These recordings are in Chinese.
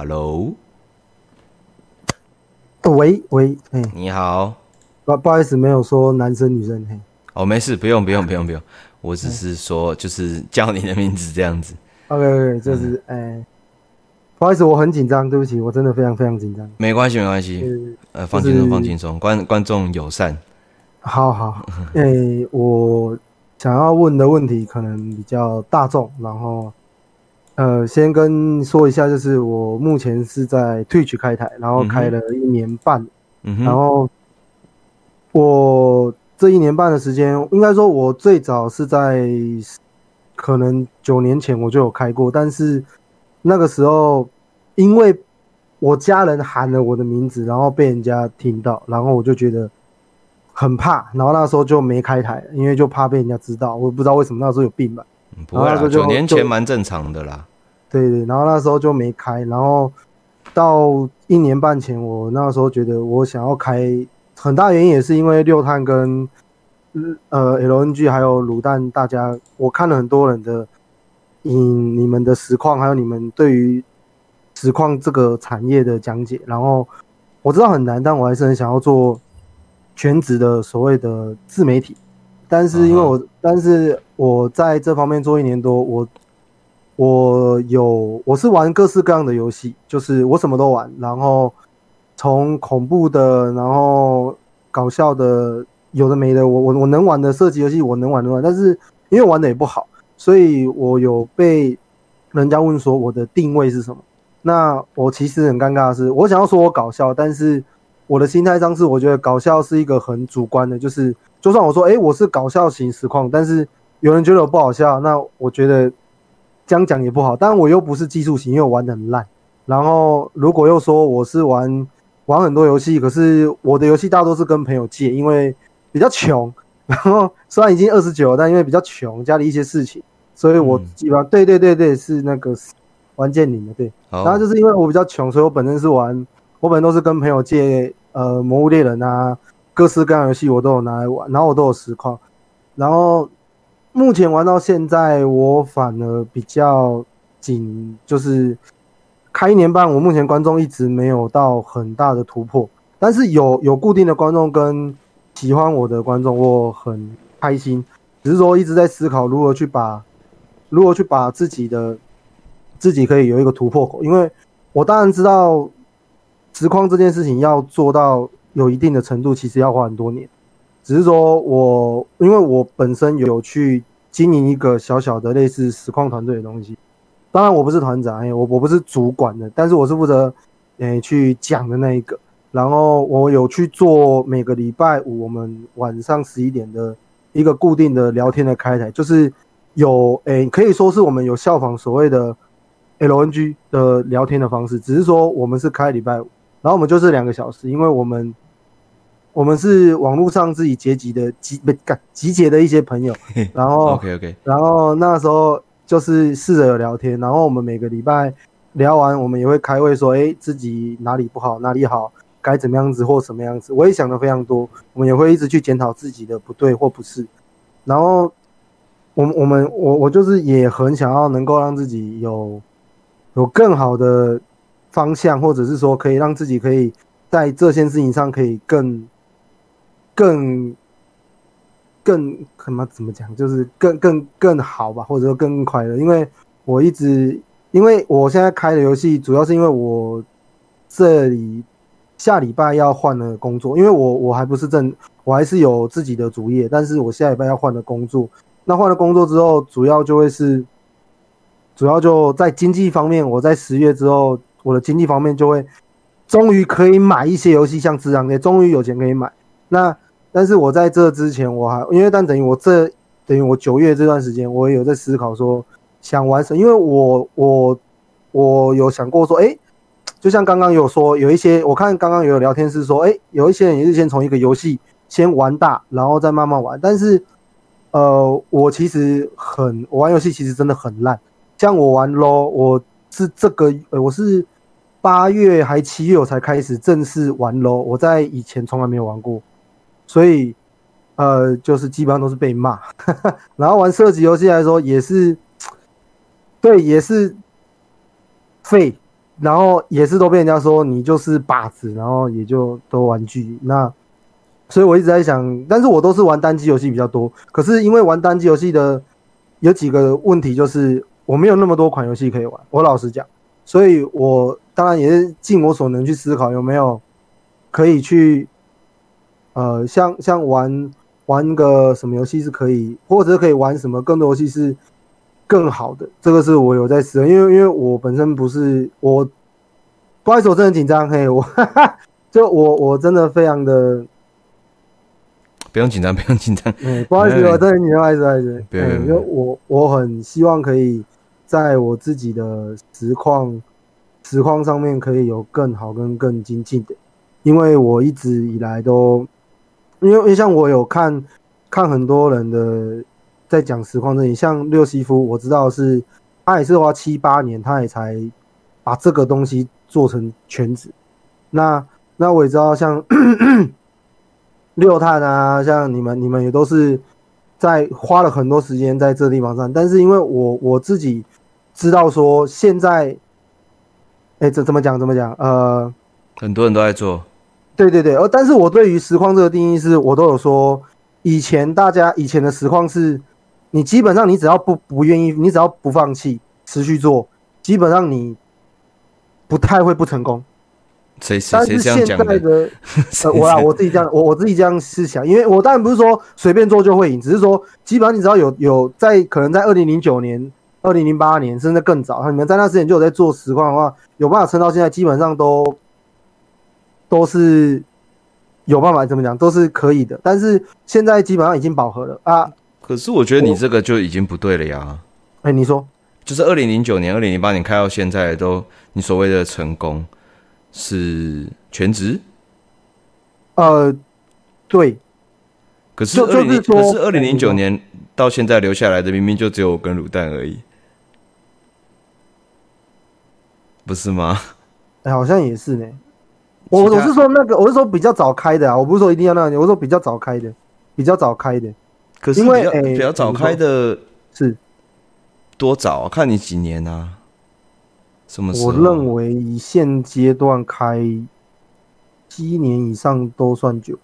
Hello，喂喂，哎，你好，不不好意思，没有说男生女生，嘿，哦，没事，不用不用不用不用，我只是说就是叫你的名字这样子。OK OK，就是哎、嗯，不好意思，我很紧张，对不起，我真的非常非常紧张。没关系没关系，呃，放轻松放轻松，观观众友善。好好，哎、欸，我想要问的问题可能比较大众，然后。呃，先跟说一下，就是我目前是在 Twitch 开台，然后开了一年半，嗯、然后我这一年半的时间，应该说，我最早是在可能九年前我就有开过，但是那个时候因为我家人喊了我的名字，然后被人家听到，然后我就觉得很怕，然后那时候就没开台，因为就怕被人家知道，我不知道为什么那时候有病吧。不会啦，九年前蛮正常的啦。对对，然后那时候就没开，然后到一年半前，我那时候觉得我想要开，很大原因也是因为六碳跟呃 LNG 还有卤蛋，大家我看了很多人的，嗯，你们的实况，还有你们对于实况这个产业的讲解，然后我知道很难，但我还是很想要做全职的所谓的自媒体，但是因为我，uh -huh. 但是我在这方面做一年多，我。我有，我是玩各式各样的游戏，就是我什么都玩，然后从恐怖的，然后搞笑的，有的没的，我我我能玩的射击游戏我能玩的玩，但是因为玩的也不好，所以我有被人家问说我的定位是什么。那我其实很尴尬的是，我想要说我搞笑，但是我的心态上是我觉得搞笑是一个很主观的，就是就算我说诶我是搞笑型实况，但是有人觉得我不好笑，那我觉得。这样讲也不好，但我又不是技术型，因为我玩得很烂。然后如果又说我是玩玩很多游戏，可是我的游戏大多是跟朋友借，因为比较穷。然后虽然已经二十九了，但因为比较穷，家里一些事情，所以我基本上、嗯、对对对对是那个玩剑灵的对。然后就是因为我比较穷，所以我本身是玩，我本身都是跟朋友借呃魔物猎人啊，各式各样游戏我都有拿来玩，然后我都有实况，然后。目前玩到现在，我反而比较紧，就是开一年半，我目前观众一直没有到很大的突破，但是有有固定的观众跟喜欢我的观众，我很开心。只是说一直在思考如何去把，如何去把自己的自己可以有一个突破口，因为我当然知道实况这件事情要做到有一定的程度，其实要花很多年。只是说我，因为我本身有去经营一个小小的类似实况团队的东西，当然我不是团长，哎我我不是主管的，但是我是负责，诶去讲的那一个。然后我有去做每个礼拜五我们晚上十一点的一个固定的聊天的开台，就是有诶可以说是我们有效仿所谓的 LNG 的聊天的方式，只是说我们是开礼拜五，然后我们就是两个小时，因为我们。我们是网络上自己结集的集不干集结的一些朋友，然后 OK OK，然后那时候就是试着有聊天，然后我们每个礼拜聊完，我们也会开会说，哎，自己哪里不好，哪里好，该怎么样子或什么样子。我也想的非常多，我们也会一直去检讨自己的不对或不是。然后我们我们我我就是也很想要能够让自己有有更好的方向，或者是说可以让自己可以在这件事情上可以更。更更什么怎么讲，就是更更更好吧，或者说更快乐。因为我一直，因为我现在开的游戏，主要是因为我这里下礼拜要换了工作，因为我我还不是正，我还是有自己的主业，但是我下礼拜要换了工作。那换了工作之后，主要就会是，主要就在经济方面，我在十月之后，我的经济方面就会终于可以买一些游戏，像《只狼》也终于有钱可以买。那但是我在这之前，我还因为但等于我这等于我九月这段时间，我也有在思考说想玩什，因为我我我有想过说，哎、就像刚刚有说有一些，我看刚刚有聊天是说，哎、有一些人也是先从一个游戏先玩大，然后再慢慢玩。但是，呃，我其实很我玩游戏其实真的很烂，像我玩 LOL，我是这个我是八月还七月我才开始正式玩 LOL，我在以前从来没有玩过。所以，呃，就是基本上都是被骂，然后玩射击游戏来说也是，对，也是废，然后也是都被人家说你就是靶子，然后也就都玩具。那所以我一直在想，但是我都是玩单机游戏比较多。可是因为玩单机游戏的有几个问题，就是我没有那么多款游戏可以玩。我老实讲，所以我当然也是尽我所能去思考有没有可以去，呃，像像玩玩个什么游戏是可以，或者是可以玩什么更多游戏是。更好的，这个是我有在思考，因为因为我本身不是我，不好意思，我真的紧张，嘿，我哈哈，就我我真的非常的，不用紧张，不用紧张，嗯，不好意思，我真的紧张，不好意思，不好意思，对，因为我我很希望可以在我自己的实况实况上面可以有更好跟更精进的，因为我一直以来都，因为因为像我有看看很多人的。在讲实况这里，像六西夫，我知道是他也是花七八年，他也才把这个东西做成全职。那那我也知道，像 六探啊，像你们，你们也都是在花了很多时间在这地方上。但是因为我我自己知道说，现在，哎，这怎么讲？怎么讲？呃，很多人都在做。对对对，呃，但是我对于实况这个定义是，我都有说，以前大家以前的实况是。你基本上，你只要不不愿意，你只要不放弃，持续做，基本上你不太会不成功。谁谁谁这样讲的？我啊，我自己这样，我我自己这样是想，因为我当然不是说随便做就会赢，只是说基本上你只要有有在可能在二零零九年、二零零八年甚至更早，你们在那之前就有在做实况的话，有办法撑到现在，基本上都都是有办法怎么讲，都是可以的。但是现在基本上已经饱和了啊。可是我觉得你这个就已经不对了呀！哎，你说，就是二零零九年、二零零八年开到现在，都你所谓的成功是全职？呃，对。可是二零，可是二零零九年到现在留下来的，明明就只有我跟卤蛋而已，不是吗？哎，好像也是呢。我我是说那个，我是说比较早开的啊，我不是说一定要那样，我是说比较早开的，比较早开的。可是因为比较早开的，是多早啊？看你几年啊？什么时候？我认为以现阶段开七年以上都算久，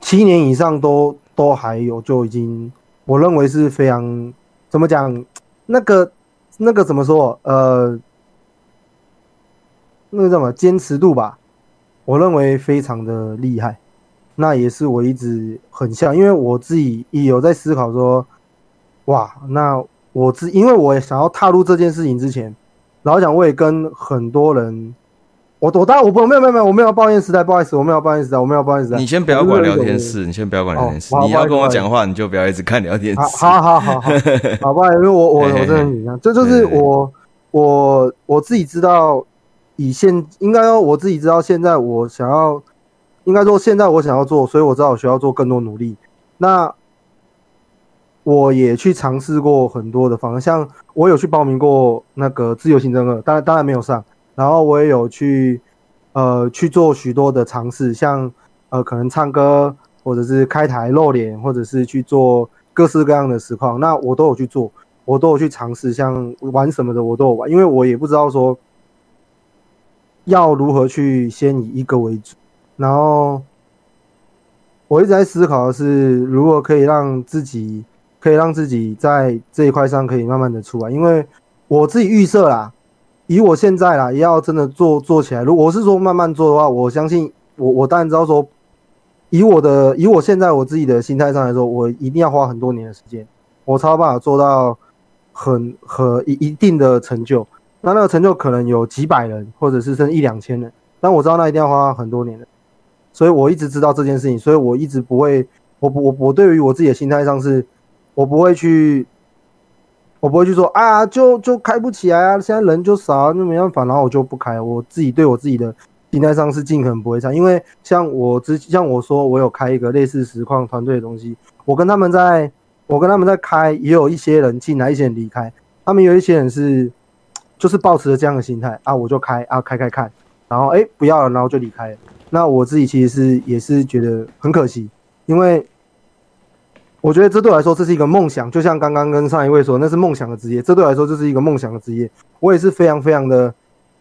七年以上都都还有，就已经我认为是非常怎么讲？那个那个怎么说？呃，那个叫什么坚持度吧？我认为非常的厉害。那也是我一直很像，因为我自己也有在思考说，哇，那我自因为我也想要踏入这件事情之前，然后讲我也跟很多人，我我当然我不没有没有没有我没有抱怨时代，不好意思，我没有抱怨时代，我没有抱怨时代。你先不要管聊天室，你先不要管聊天室，你要跟我讲话，你就不要一直看聊天室。好好好好，好吧，因为我我我真的很紧张，这就是我我我自己知道，以现应该说我自己知道现在我想要。应该说，现在我想要做，所以我知道我需要做更多努力。那我也去尝试过很多的方向，我有去报名过那个自由行政课，当然当然没有上。然后我也有去呃去做许多的尝试，像呃可能唱歌，或者是开台露脸，或者是去做各式各样的实况，那我都有去做，我都有去尝试，像玩什么的我都有玩，因为我也不知道说要如何去先以一个为主。然后我一直在思考的是，如果可以让自己可以让自己在这一块上可以慢慢的出来，因为我自己预设啦，以我现在啦，要真的做做起来。如果是说慢慢做的话，我相信我我当然知道说，以我的以我现在我自己的心态上来说，我一定要花很多年的时间，我才有办法做到很和一一定的成就。那那个成就可能有几百人，或者是甚至一两千人，但我知道那一定要花很多年的。所以我一直知道这件事情，所以我一直不会，我我我对于我自己的心态上是，我不会去，我不会去说啊，就就开不起来啊，现在人就少，啊就没办法，然后我就不开。我自己对我自己的心态上是尽可能不会这样，因为像我之像我说，我有开一个类似实况团队的东西，我跟他们在，我跟他们在开，也有一些人进来，一些人离开，他们有一些人是，就是抱持着这样的心态啊，我就开啊，开开看，然后哎不要了，然后就离开了。那我自己其实是也是觉得很可惜，因为我觉得这对我来说这是一个梦想，就像刚刚跟上一位说，那是梦想的职业，这对我来说就是一个梦想的职业。我也是非常非常的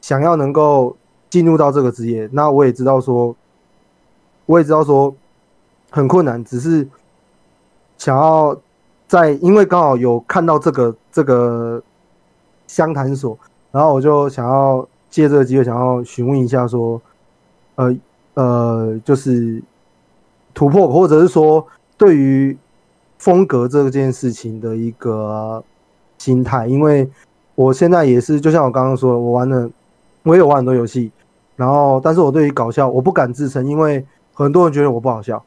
想要能够进入到这个职业，那我也知道说，我也知道说很困难，只是想要在，因为刚好有看到这个这个相谈所，然后我就想要借这个机会，想要询问一下说，呃呃，就是突破，或者是说对于风格这件事情的一个心态，因为。我现在也是，就像我刚刚说的，我玩了，我也有玩很多游戏，然后，但是我对于搞笑，我不敢自称，因为很多人觉得我不好笑，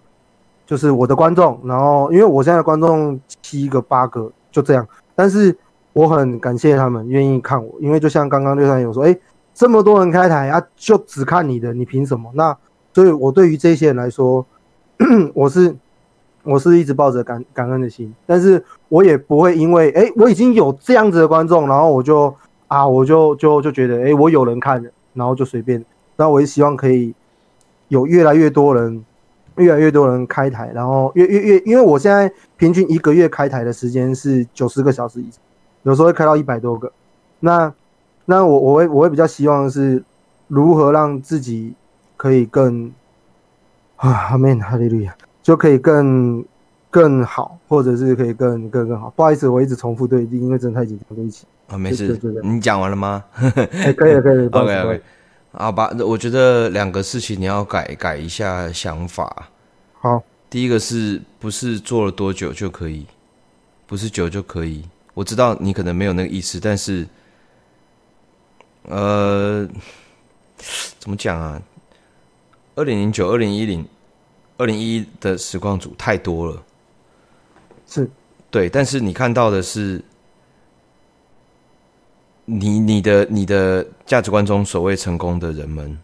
就是我的观众，然后，因为我现在的观众七个八个就这样，但是我很感谢他们愿意看我，因为就像刚刚六三有说，哎，这么多人开台啊，就只看你的，你凭什么？那所以，我对于这些人来说，我是。我是一直抱着感感恩的心，但是我也不会因为哎、我已经有这样子的观众，然后我就啊，我就就就觉得哎、我有人看了，然后就随便。那我也希望可以有越来越多人，越来越多人开台，然后越越越，因为我现在平均一个月开台的时间是九十个小时以上，有时候会开到一百多个。那那我我会我会比较希望的是如何让自己可以更啊，阿门，哈利路亚。就可以更更好，或者是可以更更更好。不好意思，我一直重复对，因为真的太紧张，对不起。啊，没事，你讲完了吗？欸、可以了，可以了。OK OK，好吧，我觉得两个事情你要改改一下想法。好，第一个是不是做了多久就可以？不是久就可以。我知道你可能没有那个意思，但是，呃，怎么讲啊？二零零九，二零一零。二零一一的时光组太多了，是，对，但是你看到的是你你的你的价值观中所谓成功的人们，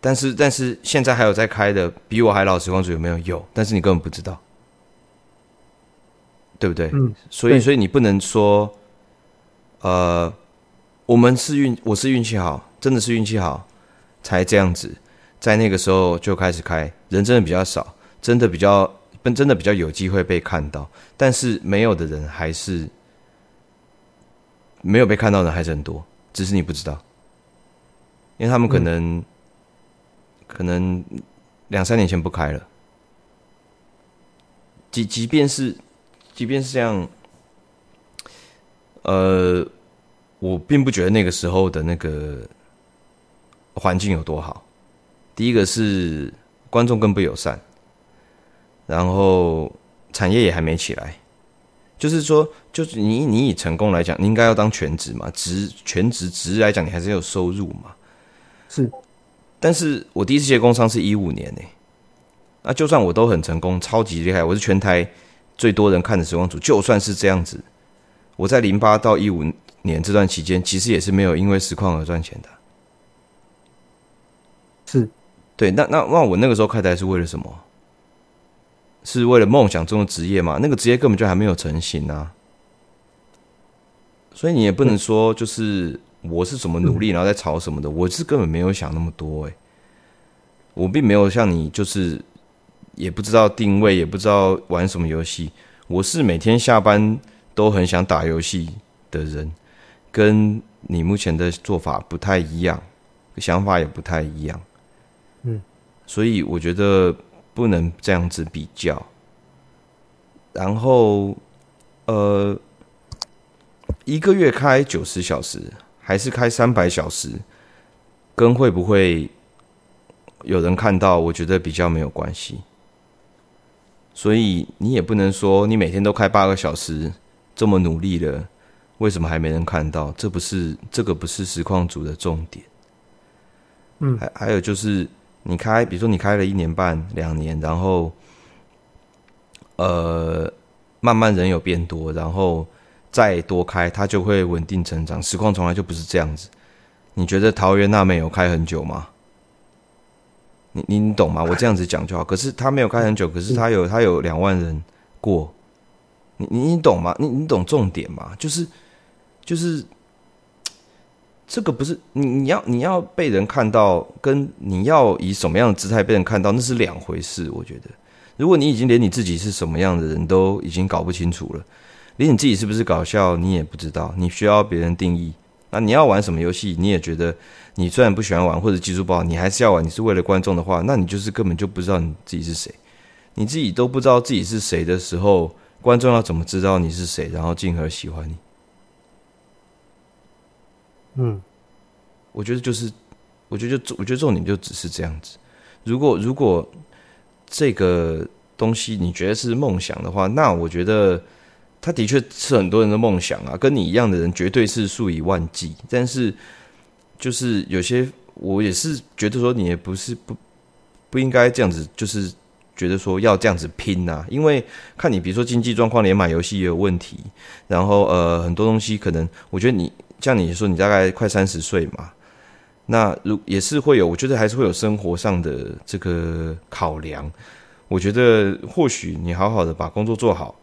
但是但是现在还有在开的比我还老时光组有没有？有，但是你根本不知道，对不对？嗯，所以所以你不能说，呃，我们是运我是运气好，真的是运气好才这样子。在那个时候就开始开，人真的比较少，真的比较，真的比较有机会被看到。但是没有的人还是没有被看到的人还是很多，只是你不知道，因为他们可能、嗯、可能两三年前不开了。即即便是即便是这样，呃，我并不觉得那个时候的那个环境有多好。第一个是观众更不友善，然后产业也还没起来，就是说，就是你你以成功来讲，你应该要当全职嘛，职全职职来讲，你还是有收入嘛。是，但是我第一次接工商是一五年呢、欸，那就算我都很成功，超级厉害，我是全台最多人看的时光组，就算是这样子，我在零八到一五年这段期间，其实也是没有因为实况而赚钱的，是。对，那那那我那个时候开台是为了什么？是为了梦想中的职业嘛？那个职业根本就还没有成型啊，所以你也不能说就是我是怎么努力，然后在炒什么的。我是根本没有想那么多，诶，我并没有像你，就是也不知道定位，也不知道玩什么游戏。我是每天下班都很想打游戏的人，跟你目前的做法不太一样，想法也不太一样。嗯，所以我觉得不能这样子比较。然后，呃，一个月开九十小时，还是开三百小时，跟会不会有人看到，我觉得比较没有关系。所以你也不能说你每天都开八个小时，这么努力了，为什么还没人看到？这不是这个不是实况组的重点。嗯，还还有就是。你开，比如说你开了一年半、两年，然后，呃，慢慢人有变多，然后再多开，它就会稳定成长。实况从来就不是这样子。你觉得桃园娜美有开很久吗？你你你懂吗？我这样子讲就好。可是他没有开很久，可是他有他有两万人过。你你你懂吗？你你懂重点吗？就是就是。这个不是你你要你要被人看到，跟你要以什么样的姿态被人看到，那是两回事。我觉得，如果你已经连你自己是什么样的人都已经搞不清楚了，连你自己是不是搞笑你也不知道，你需要别人定义，那你要玩什么游戏，你也觉得你虽然不喜欢玩或者技术不好，你还是要玩，你是为了观众的话，那你就是根本就不知道你自己是谁。你自己都不知道自己是谁的时候，观众要怎么知道你是谁，然后进而喜欢你？嗯，我觉得就是，我觉得就我觉得重点就只是这样子。如果如果这个东西你觉得是梦想的话，那我觉得他的确是很多人的梦想啊。跟你一样的人绝对是数以万计，但是就是有些我也是觉得说，你也不是不不应该这样子，就是。觉得说要这样子拼呐、啊，因为看你比如说经济状况，连买游戏也有问题，然后呃很多东西可能，我觉得你像你说你大概快三十岁嘛，那如也是会有，我觉得还是会有生活上的这个考量。我觉得或许你好好的把工作做好，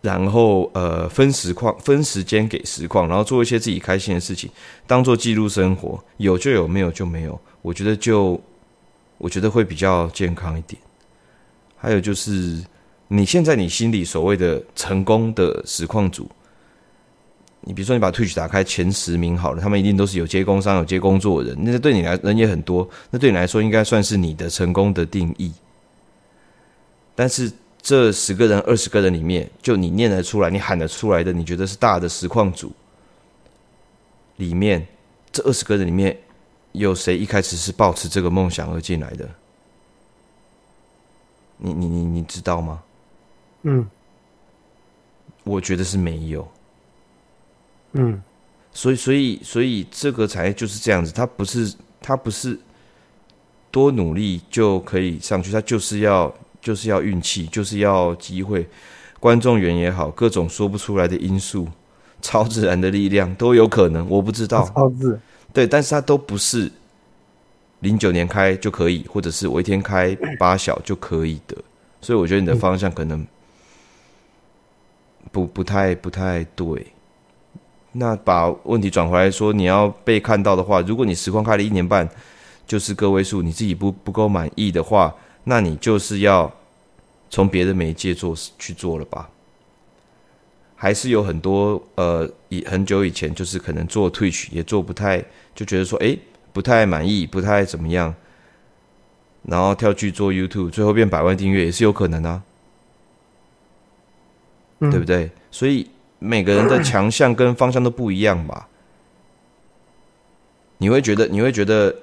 然后呃分时况分时间给实况，然后做一些自己开心的事情，当做记录生活，有就有，没有就没有。我觉得就。我觉得会比较健康一点。还有就是，你现在你心里所谓的成功的实况组，你比如说你把 Twitch 打开前十名好了，他们一定都是有接工商、有接工作的人，那对你来人也很多，那对你来说应该算是你的成功的定义。但是这十个人、二十个人里面，就你念得出来、你喊得出来的，你觉得是大的实况组里面，这二十个人里面。有谁一开始是抱持这个梦想而进来的？你你你你知道吗？嗯，我觉得是没有。嗯，所以所以所以这个产业就是这样子，它不是它不是多努力就可以上去，他就是要就是要运气，就是要机会，观众缘也好，各种说不出来的因素，超自然的力量都有可能，我不知道。超自。对，但是它都不是零九年开就可以，或者是我一天开八小就可以的，所以我觉得你的方向可能不不太不太对。那把问题转回来说，你要被看到的话，如果你实况开了一年半就是个位数，你自己不不够满意的话，那你就是要从别的媒介做去做了吧。还是有很多呃，以很久以前就是可能做 Twitch 也做不太，就觉得说哎不太满意，不太怎么样，然后跳去做 YouTube，最后变百万订阅也是有可能啊，嗯、对不对？所以每个人的强项跟方向都不一样吧？你会觉得你会觉得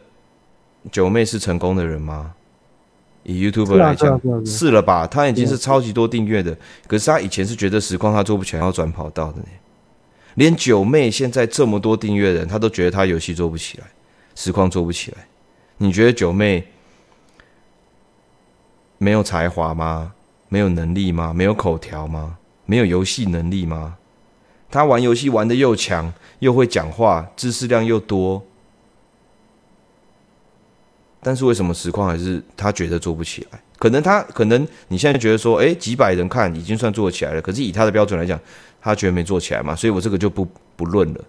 九妹是成功的人吗？以 YouTuber 来讲，是了吧？他已经是超级多订阅的，可是他以前是觉得实况他做不起来，要转跑道的呢。连九妹现在这么多订阅人，他都觉得他游戏做不起来，实况做不起来。你觉得九妹没有才华吗？没有能力吗？没有口条吗？没有游戏能力吗？他玩游戏玩的又强，又会讲话，知识量又多。但是为什么实况还是他觉得做不起来？可能他可能你现在觉得说，诶，几百人看已经算做起来了。可是以他的标准来讲，他觉得没做起来嘛，所以我这个就不不论了。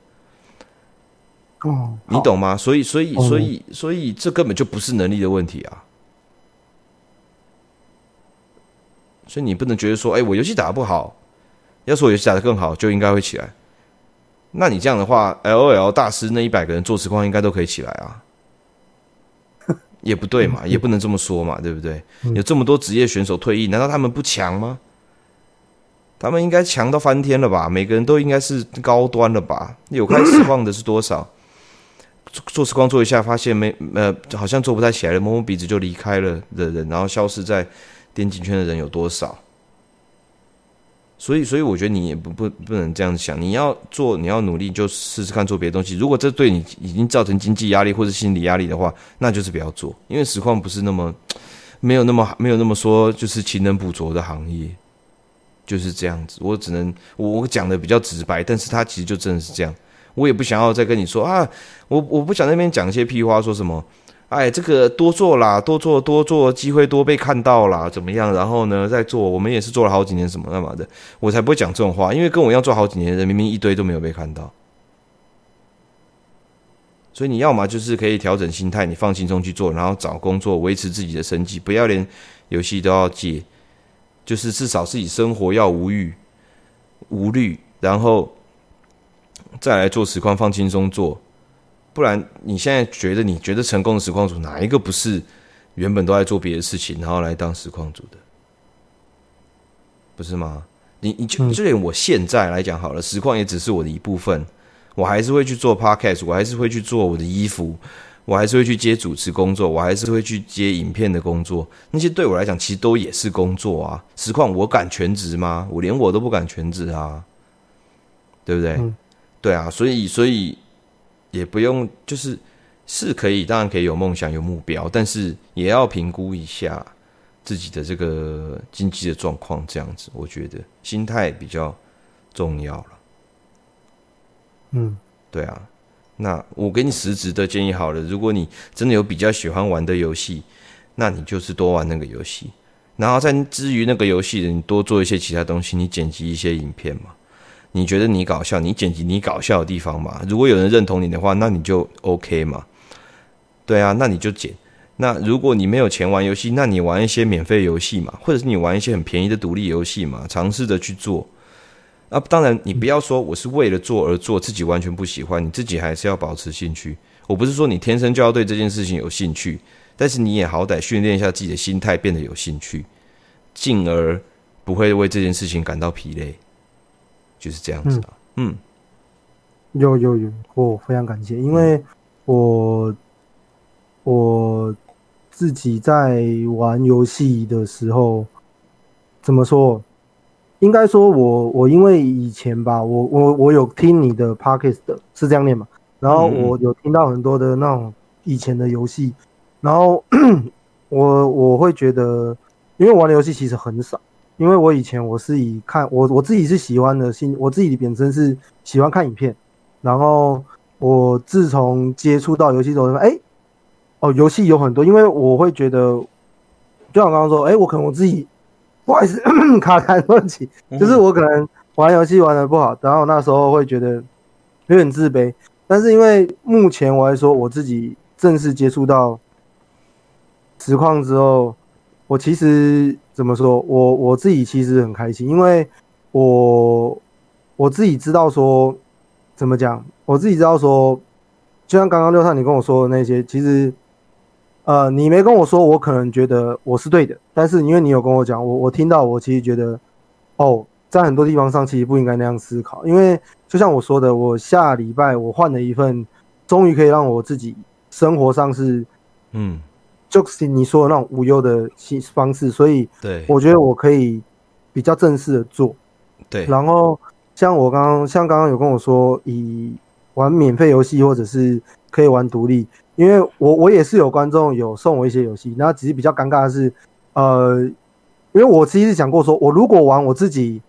哦，你懂吗？所以所以所以所以这根本就不是能力的问题啊。所以你不能觉得说，诶，我游戏打得不好，要是我游戏打得更好，就应该会起来。那你这样的话，LOL 大师那一百个人做实况应该都可以起来啊。也不对嘛，也不能这么说嘛，对不对？有这么多职业选手退役，难道他们不强吗？他们应该强到翻天了吧？每个人都应该是高端了吧？有开实况的是多少？做时光做一下，发现没呃，好像做不太起来了，摸摸鼻子就离开了的人，然后消失在电竞圈的人有多少？所以，所以我觉得你也不不不能这样想。你要做，你要努力，就试试看做别的东西。如果这对你已经造成经济压力或者心理压力的话，那就是不要做。因为实况不是那么没有那么没有那么说就是勤能补拙的行业，就是这样子。我只能我我讲的比较直白，但是他其实就真的是这样。我也不想要再跟你说啊，我我不想那边讲一些屁话，说什么。哎，这个多做啦，多做多做，机会多被看到啦，怎么样？然后呢，再做，我们也是做了好几年，什么干嘛的，我才不会讲这种话。因为跟我一样做好几年的人，明明一堆都没有被看到。所以你要么就是可以调整心态，你放轻松去做，然后找工作维持自己的生计，不要连游戏都要戒，就是至少自己生活要无欲无虑，然后再来做实况，放轻松做。不然你现在觉得你觉得成功的实况组哪一个不是原本都在做别的事情，然后来当实况组的？不是吗？你你就就连我现在来讲好了，实况也只是我的一部分，我还是会去做 podcast，我还是会去做我的衣服，我还是会去接主持工作，我还是会去接影片的工作。那些对我来讲，其实都也是工作啊。实况我敢全职吗？我连我都不敢全职啊，对不对？嗯、对啊，所以所以也不用，就是是可以，当然可以有梦想、有目标，但是也要评估一下。自己的这个经济的状况，这样子，我觉得心态比较重要了。嗯，对啊。那我给你实质的建议好了，如果你真的有比较喜欢玩的游戏，那你就是多玩那个游戏，然后在之余那个游戏，你多做一些其他东西，你剪辑一些影片嘛。你觉得你搞笑，你剪辑你搞笑的地方嘛。如果有人认同你的话，那你就 OK 嘛。对啊，那你就剪。那如果你没有钱玩游戏，那你玩一些免费游戏嘛，或者是你玩一些很便宜的独立游戏嘛，尝试着去做。啊，当然你不要说我是为了做而做，自己完全不喜欢，你自己还是要保持兴趣。我不是说你天生就要对这件事情有兴趣，但是你也好歹训练一下自己的心态，变得有兴趣，进而不会为这件事情感到疲累，就是这样子啊。嗯，有有有，我非常感谢，因为我我。自己在玩游戏的时候，怎么说？应该说我我因为以前吧，我我我有听你的 Podcast 的，是这样念嘛？然后我有听到很多的那种以前的游戏，然后 我我会觉得，因为玩的游戏其实很少，因为我以前我是以看我我自己是喜欢的，新我自己本身是喜欢看影片，然后我自从接触到游戏之后，哎。哦，游戏有很多，因为我会觉得，就像我刚刚说，哎、欸，我可能我自己不好意思 卡痰问题，就是我可能玩游戏玩得不好，然后那时候会觉得有点自卑。但是因为目前我来说，我自己正式接触到实况之后，我其实怎么说，我我自己其实很开心，因为我我自己知道说怎么讲，我自己知道说，就像刚刚六探你跟我说的那些，其实。呃，你没跟我说，我可能觉得我是对的，但是因为你有跟我讲，我我听到，我其实觉得，哦，在很多地方上其实不应该那样思考，因为就像我说的，我下礼拜我换了一份，终于可以让我自己生活上是，嗯，就是你说的那种无忧的方式，所以对，我觉得我可以比较正式的做，对，然后像我刚刚像刚刚有跟我说，以玩免费游戏或者是可以玩独立。因为我我也是有观众有送我一些游戏，那只是比较尴尬的是，呃，因为我其实想过说，我如果玩我自己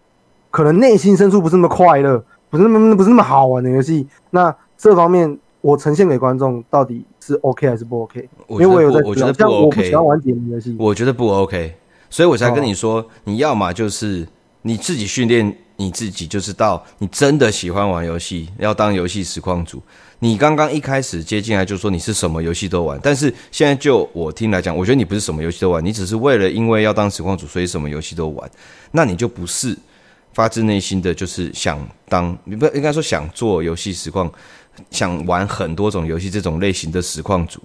可能内心深处不是那么快乐，不是那么不是那么好玩的游戏，那这方面我呈现给观众到底是 OK 还是不 OK？因为我有在我觉得不 OK，我喜欢玩解谜游戏，我觉得不 OK，所以我才跟你说，你要么就是你自己训练你自己，就是到你真的喜欢玩游戏，要当游戏实况组。你刚刚一开始接进来就说你是什么游戏都玩，但是现在就我听来讲，我觉得你不是什么游戏都玩，你只是为了因为要当实况组，所以什么游戏都玩，那你就不是发自内心的就是想当，你不应该说想做游戏实况，想玩很多种游戏这种类型的实况组。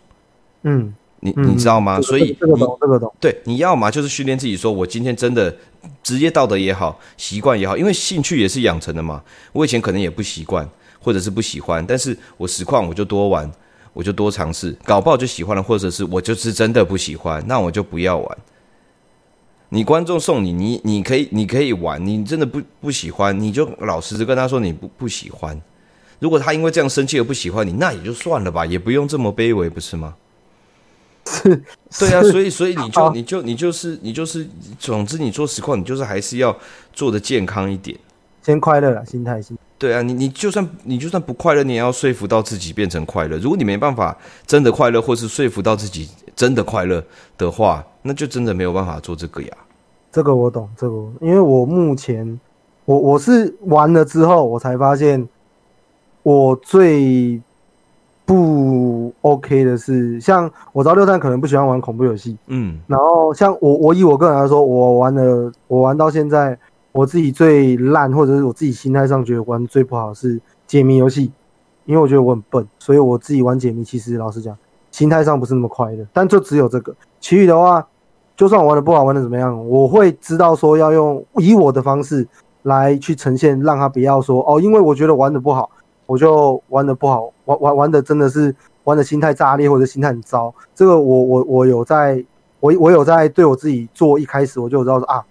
嗯，你你知道吗？嗯、所以这个懂，这个懂。对，你要嘛就是训练自己，说我今天真的职业道德也好，习惯也好，因为兴趣也是养成的嘛。我以前可能也不习惯。或者是不喜欢，但是我实况我就多玩，我就多尝试，搞不好就喜欢了，或者是我就是真的不喜欢，那我就不要玩。你观众送你，你你可以你可以玩，你真的不不喜欢，你就老实的跟他说你不不喜欢。如果他因为这样生气而不喜欢你，那也就算了吧，也不用这么卑微，不是吗？是，对啊，所以所以你就你就你就是你就是，总之你做实况，你就是还是要做的健康一点，先快乐了，心态心。对啊，你你就算你就算不快乐，你也要说服到自己变成快乐。如果你没办法真的快乐，或是说服到自己真的快乐的话，那就真的没有办法做这个呀。这个我懂，这个我因为我目前我我是玩了之后，我才发现我最不 OK 的是，像我知道六探可能不喜欢玩恐怖游戏，嗯，然后像我我以我个人来说，我玩了我玩到现在。我自己最烂，或者是我自己心态上觉得玩最不好是解谜游戏，因为我觉得我很笨，所以我自己玩解谜，其实老实讲，心态上不是那么快乐。但就只有这个，其余的话，就算我玩的不好，玩的怎么样，我会知道说要用以我的方式来去呈现，让他不要说哦，因为我觉得玩的不好，我就玩的不好，玩玩玩的真的是玩的心态炸裂或者心态很糟。这个我我我有在，我我有在对我自己做，一开始我就知道说啊，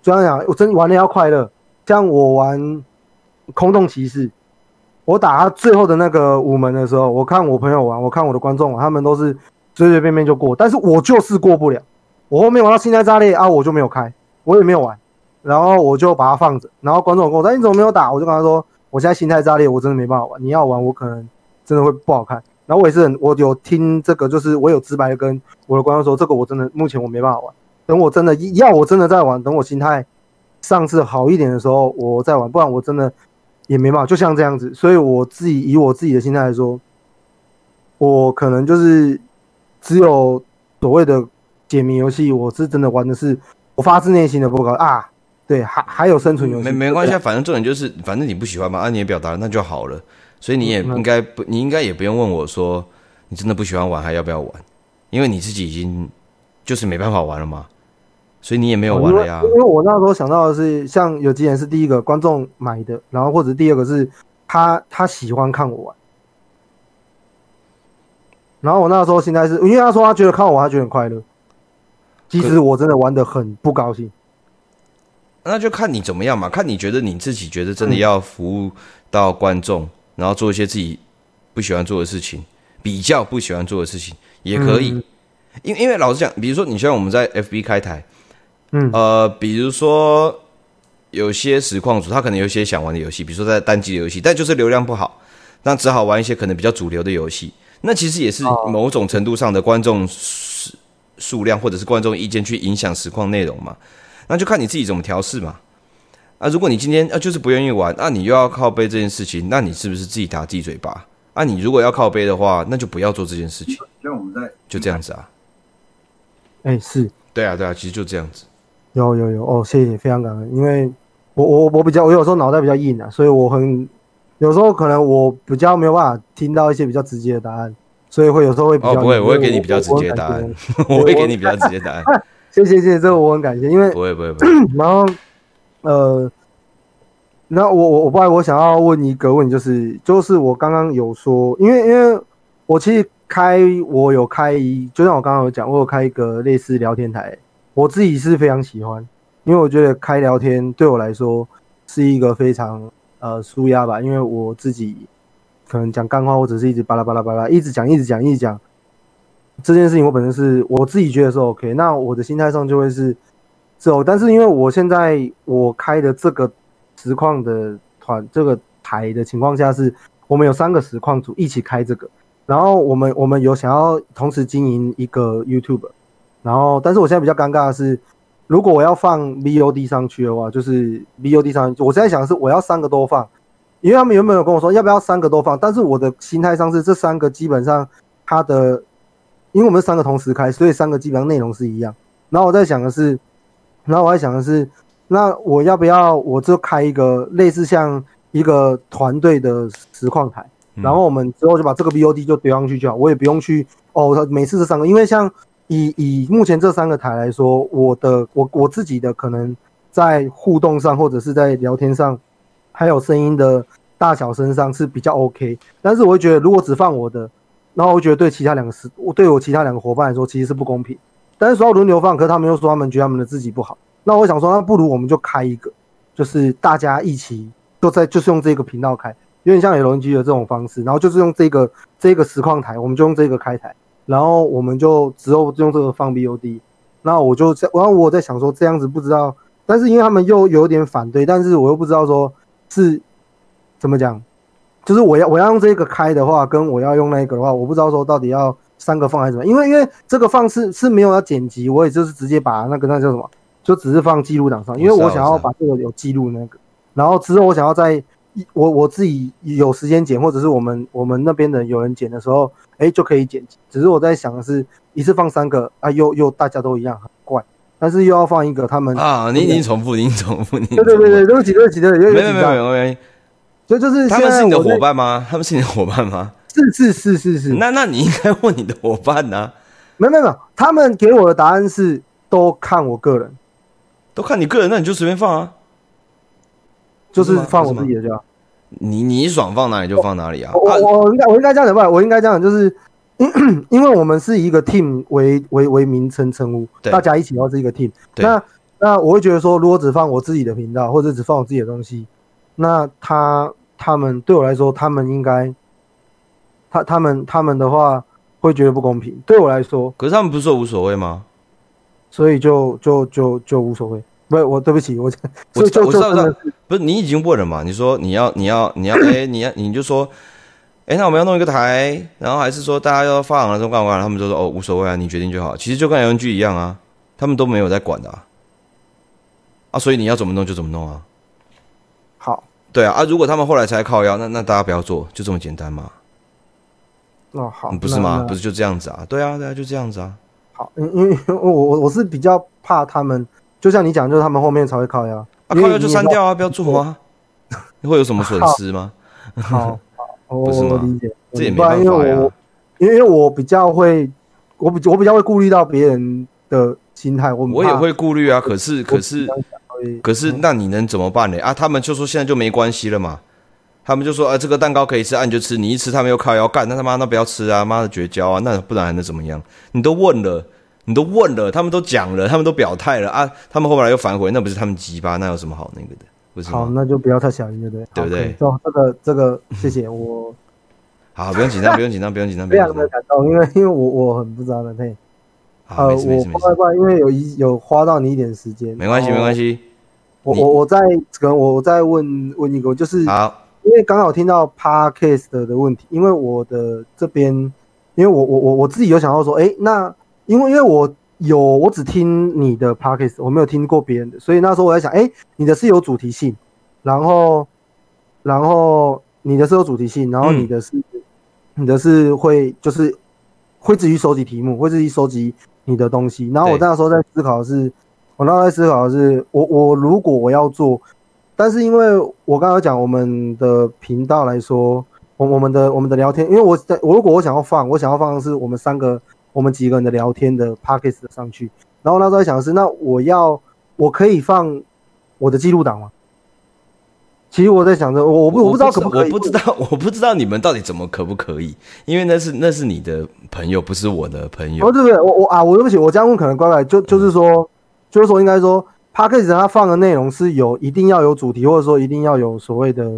就这样讲，我真玩的要快乐。像我玩空洞骑士，我打他最后的那个五门的时候，我看我朋友玩，我看我的观众，他们都是随随便便就过，但是我就是过不了。我后面玩到心态炸裂啊，我就没有开，我也没有玩，然后我就把它放着。然后观众跟我说：“你怎么没有打？”我就跟他说：“我现在心态炸裂，我真的没办法玩。你要玩，我可能真的会不好看。”然后我也是很，我有听这个，就是我有直白的跟我的观众说：“这个我真的目前我没办法玩。等我真的要我真的在玩，等我心态。”上次好一点的时候，我再玩，不然我真的也没办法。就像这样子，所以我自己以我自己的心态来说，我可能就是只有所谓的解谜游戏，我是真的玩的是我发自内心的不高啊。对，还还有生存游戏，没没关系，反正重点就是，反正你不喜欢嘛，啊你也表达了那就好了。所以你也应该不，你应该也不用问我说，你真的不喜欢玩还要不要玩？因为你自己已经就是没办法玩了嘛。所以你也没有玩了呀？因为我那时候想到的是，像有几人是第一个观众买的，然后或者第二个是他他喜欢看我玩，然后我那时候心态是，因为他说他觉得看我玩他觉得很快乐，其实我真的玩的很不高兴。那就看你怎么样嘛，看你觉得你自己觉得真的要服务到观众，嗯、然后做一些自己不喜欢做的事情，比较不喜欢做的事情也可以。因、嗯、因为老实讲，比如说你像我们在 FB 开台。嗯，呃，比如说有些实况组，他可能有些想玩的游戏，比如说在单机的游戏，但就是流量不好，那只好玩一些可能比较主流的游戏。那其实也是某种程度上的观众数数量或者是观众意见去影响实况内容嘛。那就看你自己怎么调试嘛。啊，如果你今天啊就是不愿意玩，那、啊、你又要靠背这件事情，那你是不是自己打自己嘴巴？啊，你如果要靠背的话，那就不要做这件事情。像我们在就这样子啊。哎、欸，是对啊，对啊，其实就这样子。有有有哦，谢谢，非常感恩。因为我我我比较，我有时候脑袋比较硬啊，所以我很有时候可能我比较没有办法听到一些比较直接的答案，所以会有时候会比较。哦，不会，我会给你比较直接的答案，我，会给你比较直接答案。谢谢谢谢，这个我很感谢，因为不会不会不会。然后呃，那我我我不然我想要问一个问题，就是就是我刚刚有说，因为因为我其实开我有开一，就像我刚刚有讲，我有开一个类似聊天台。我自己是非常喜欢，因为我觉得开聊天对我来说是一个非常呃舒压吧。因为我自己可能讲干话，或者是一直巴拉巴拉巴拉，一直讲一直讲一直讲这件事情，我本身是我自己觉得是 OK。那我的心态上就会是是哦，但是因为我现在我开的这个实况的团这个台的情况下，是我们有三个实况组一起开这个，然后我们我们有想要同时经营一个 YouTube。然后，但是我现在比较尴尬的是，如果我要放 VOD 上去的话，就是 VOD 上，我现在想的是我要三个都放，因为他们原本有跟我说要不要三个都放，但是我的心态上是这三个基本上它的，因为我们三个同时开，所以三个基本上内容是一样。然后我在想的是，然后我在想的是，那我要不要我就开一个类似像一个团队的实况台，然后我们之后就把这个 VOD 就丢上去就好，我也不用去哦，每次这三个，因为像。以以目前这三个台来说，我的我我自己的可能在互动上，或者是在聊天上，还有声音的大小声上是比较 OK。但是我会觉得，如果只放我的，然后我觉得对其他两个是，我对我其他两个伙伴来说其实是不公平。但是说要轮流放，可他们又说他们觉得他们的自己不好。那我想说，那不如我们就开一个，就是大家一起都在，就是用这个频道开，有点像 LNG 的这种方式，然后就是用这个这个实况台，我们就用这个开台。然后我们就只有用这个放 BOD，那我就在，然后我在想说这样子不知道，但是因为他们又有点反对，但是我又不知道说是怎么讲，就是我要我要用这个开的话，跟我要用那个的话，我不知道说到底要三个放还是什么，因为因为这个放是是没有要剪辑，我也就是直接把那个那叫什么，就只是放记录档上，因为我想要把这个有记录那个，然后之后我想要在我我自己有时间剪，或者是我们我们那边的有人剪的时候。哎，就可以剪辑。只是我在想的是，一次放三个啊，又又大家都一样。但是又要放一个他们啊，你已经重复，你重复，你对对对对，对不起对不起对不起，没有没有没有没有。就就是他们是你的伙伴吗？他们是你的伙伴吗？是是是是是。那那你应该问你的伙伴呢、啊？没有没有没有，他们给我的答案是都看我个人，都看你个人，那你就随便放啊，就是放我自己的就好。你你爽放哪里就放哪里啊！我我我应该我应该这样讲吧？我应该这样讲，就是因 因为我们是以一个 team 为为为名称称呼，大家一起要是一个 team。那那我会觉得说，如果只放我自己的频道，或者只放我自己的东西，那他他们对我来说，他们应该他他们他们的话会觉得不公平。对我来说，可是他们不是说无所谓吗？所以就就就就无所谓。不是我，对不起，我我我知道，我知道，不是你已经问了嘛？你说你要，你要，你要，哎，你要，你就说，哎，那我们要弄一个台，然后还是说大家要发行了，说干嘛？他们就说哦，无所谓啊，你决定就好。其实就跟 LNG 一样啊，他们都没有在管的啊，啊，所以你要怎么弄就怎么弄啊。好，对啊，啊，如果他们后来才靠腰，那那大家不要做，就这么简单嘛。哦，好，不是吗？不是就这样子啊？对啊，对啊，就这样子啊。好，因因为我我我是比较怕他们。就像你讲，就是他们后面才会靠腰，啊，靠腰就删掉啊，不要做啊，会有什么损失吗？好，好，不是吗？我理解，这也没办法呀。因为我比较会，我比我比较会顾虑到别人的心态，我我也会顾虑啊。可是可是可是，那你能怎么办呢？啊，他们就说现在就没关系了嘛。他们就说，啊，这个蛋糕可以吃，啊，你就吃。你一吃，他们又靠要干，那他妈那不要吃啊，妈的绝交啊，那不然还能怎么样？你都问了。你都问了，他们都讲了，他们都表态了啊！他们后来又反悔，那不是他们鸡巴，那有什么好那个的？不是？好，那就不要太小心，对不对？对不对？这个这个，谢谢我。好，不用紧张，不用紧张，不用紧张。非常的感动，因为 因为我我很不知道的，嘿。呃，我不不，因为有一有花到你一点时间。没关系，没关系。我我我再可能我再问问一个，就是好，因为刚好听到 Podcast 的问题，因为我的这边，因为我我我我自己有想到说，哎，那。因为因为我有我只听你的 pockets，我没有听过别人的，所以那时候我在想，哎，你的是有主题性，然后然后你的是有主题性，然后你的是、嗯、你的是会就是会自己收集题目，会自己收集你的东西。然后我那时候在思考的是，我那时候在思考的是，我我如果我要做，但是因为我刚刚讲我们的频道来说，我我们的我们的聊天，因为我在我如果我想要放，我想要放的是我们三个。我们几个人的聊天的 podcast 上去，然后那时候在想的是，那我要我可以放我的记录档吗？其实我在想着，我不我不知道可不可以，我不知道我不知道你们到底怎么可不可以，因为那是那是你的朋友，不是我的朋友。哦，对不对？我我啊，我对不起，我这样问可能怪怪就就是说，嗯、就是说应该说 podcast 他放的内容是有一定要有主题，或者说一定要有所谓的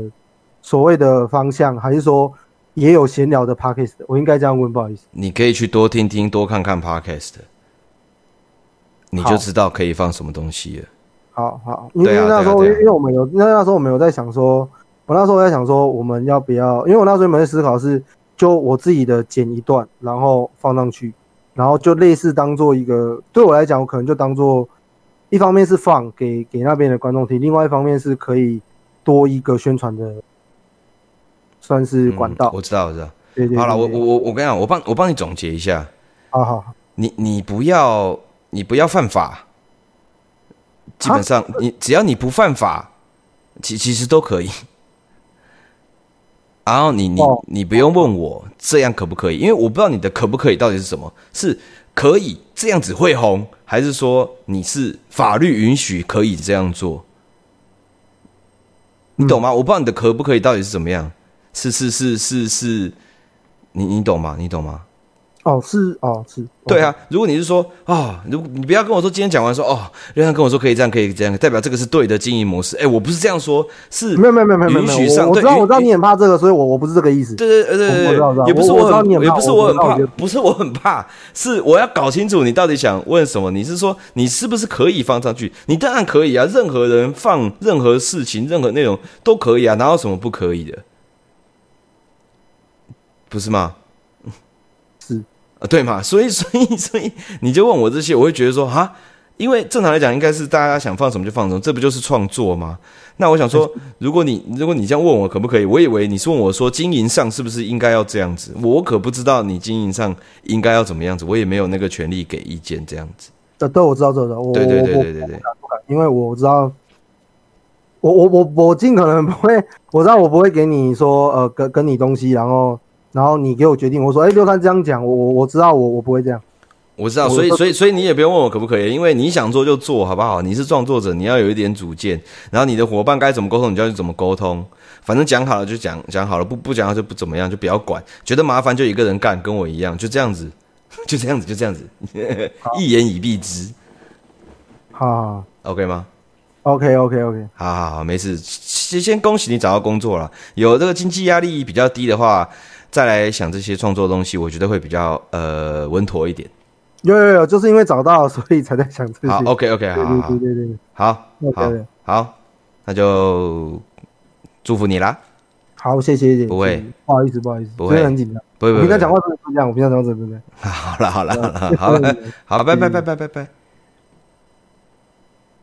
所谓的方向，还是说？也有闲聊的 podcast，我应该这样问，不好意思。你可以去多听听、多看看 podcast，你就知道可以放什么东西了。好好，因为那时候，因为我们有那那时候我们有在想说，我那时候在想说，我们要不要？因为我那时候有在思考是，就我自己的剪一段，然后放上去，然后就类似当做一个，对我来讲，我可能就当做一方面是放给给那边的观众听，另外一方面是可以多一个宣传的。算是管道，嗯，我知道，我知道。对对，对，好了，我我我我跟你讲，我帮我帮你总结一下。好好，你你不要你不要犯法，基本上你只要你不犯法，其其实都可以。然后你你你不用问我这样可不可以，因为我不知道你的可不可以到底是什么，是可以这样子会红，还是说你是法律允许可以这样做？你懂吗？我不知道你的可不可以到底是怎么样。是是是是是，你你懂吗？你懂吗？哦，是哦，是。对啊，如果你是说啊、哦，如果你不要跟我说今天讲完说哦，人家跟我说可以这样可以这样，代表这个是对的经营模式。哎，我不是这样说，是没有没有没有没有允许上。我知道我知道你很怕这个，所以我我不是这个意思。对对对对对，也不是我很也不是我很怕，不是我很怕，是我要搞清楚你到底想问什么。你是说你是不是可以放上去？你当然可以啊，任何人放任何事情、任何内容都可以啊，哪有什么不可以的？不是吗？是啊，对嘛？所以，所以，所以，你就问我这些，我会觉得说，啊，因为正常来讲，应该是大家想放什么就放什么，这不就是创作吗？那我想说，如果你如果你这样问我可不可以，我以为你是问我说经营上是不是应该要这样子，我可不知道你经营上应该要怎么样子，我也没有那个权利给意见这样子。对，对，我知道，知道，我对对对对对对，因为我知道。我我我我尽可能不会，我知道我不会给你说呃跟跟你东西，然后然后你给我决定，我说哎六三这样讲，我我我知道我我不会这样。我知道，所以所以所以你也不用问我可不可以，因为你想做就做好不好？你是创作者，你要有一点主见，然后你的伙伴该怎么沟通，你就要怎么沟通。反正讲好了就讲讲好了，不不讲好就不怎么样，就不要管。觉得麻烦就一个人干，跟我一样，就这样子，就这样子，就这样子，一言以蔽之。好，OK 吗？OK OK OK，好好好，没事。先先恭喜你找到工作了，有这个经济压力比较低的话，再来想这些创作东西，我觉得会比较呃稳妥一点。有有有，就是因为找到，所以才在想这些。好，OK OK，好，对对对对，好，好，好，那就祝福你啦。好，谢谢谢谢。不会，不好意思，不好意思，不会很紧张。不会，不会。我平常讲话真的不这样，我平常讲话真的不这样。好了好了好了，好了，好，拜拜拜拜拜拜。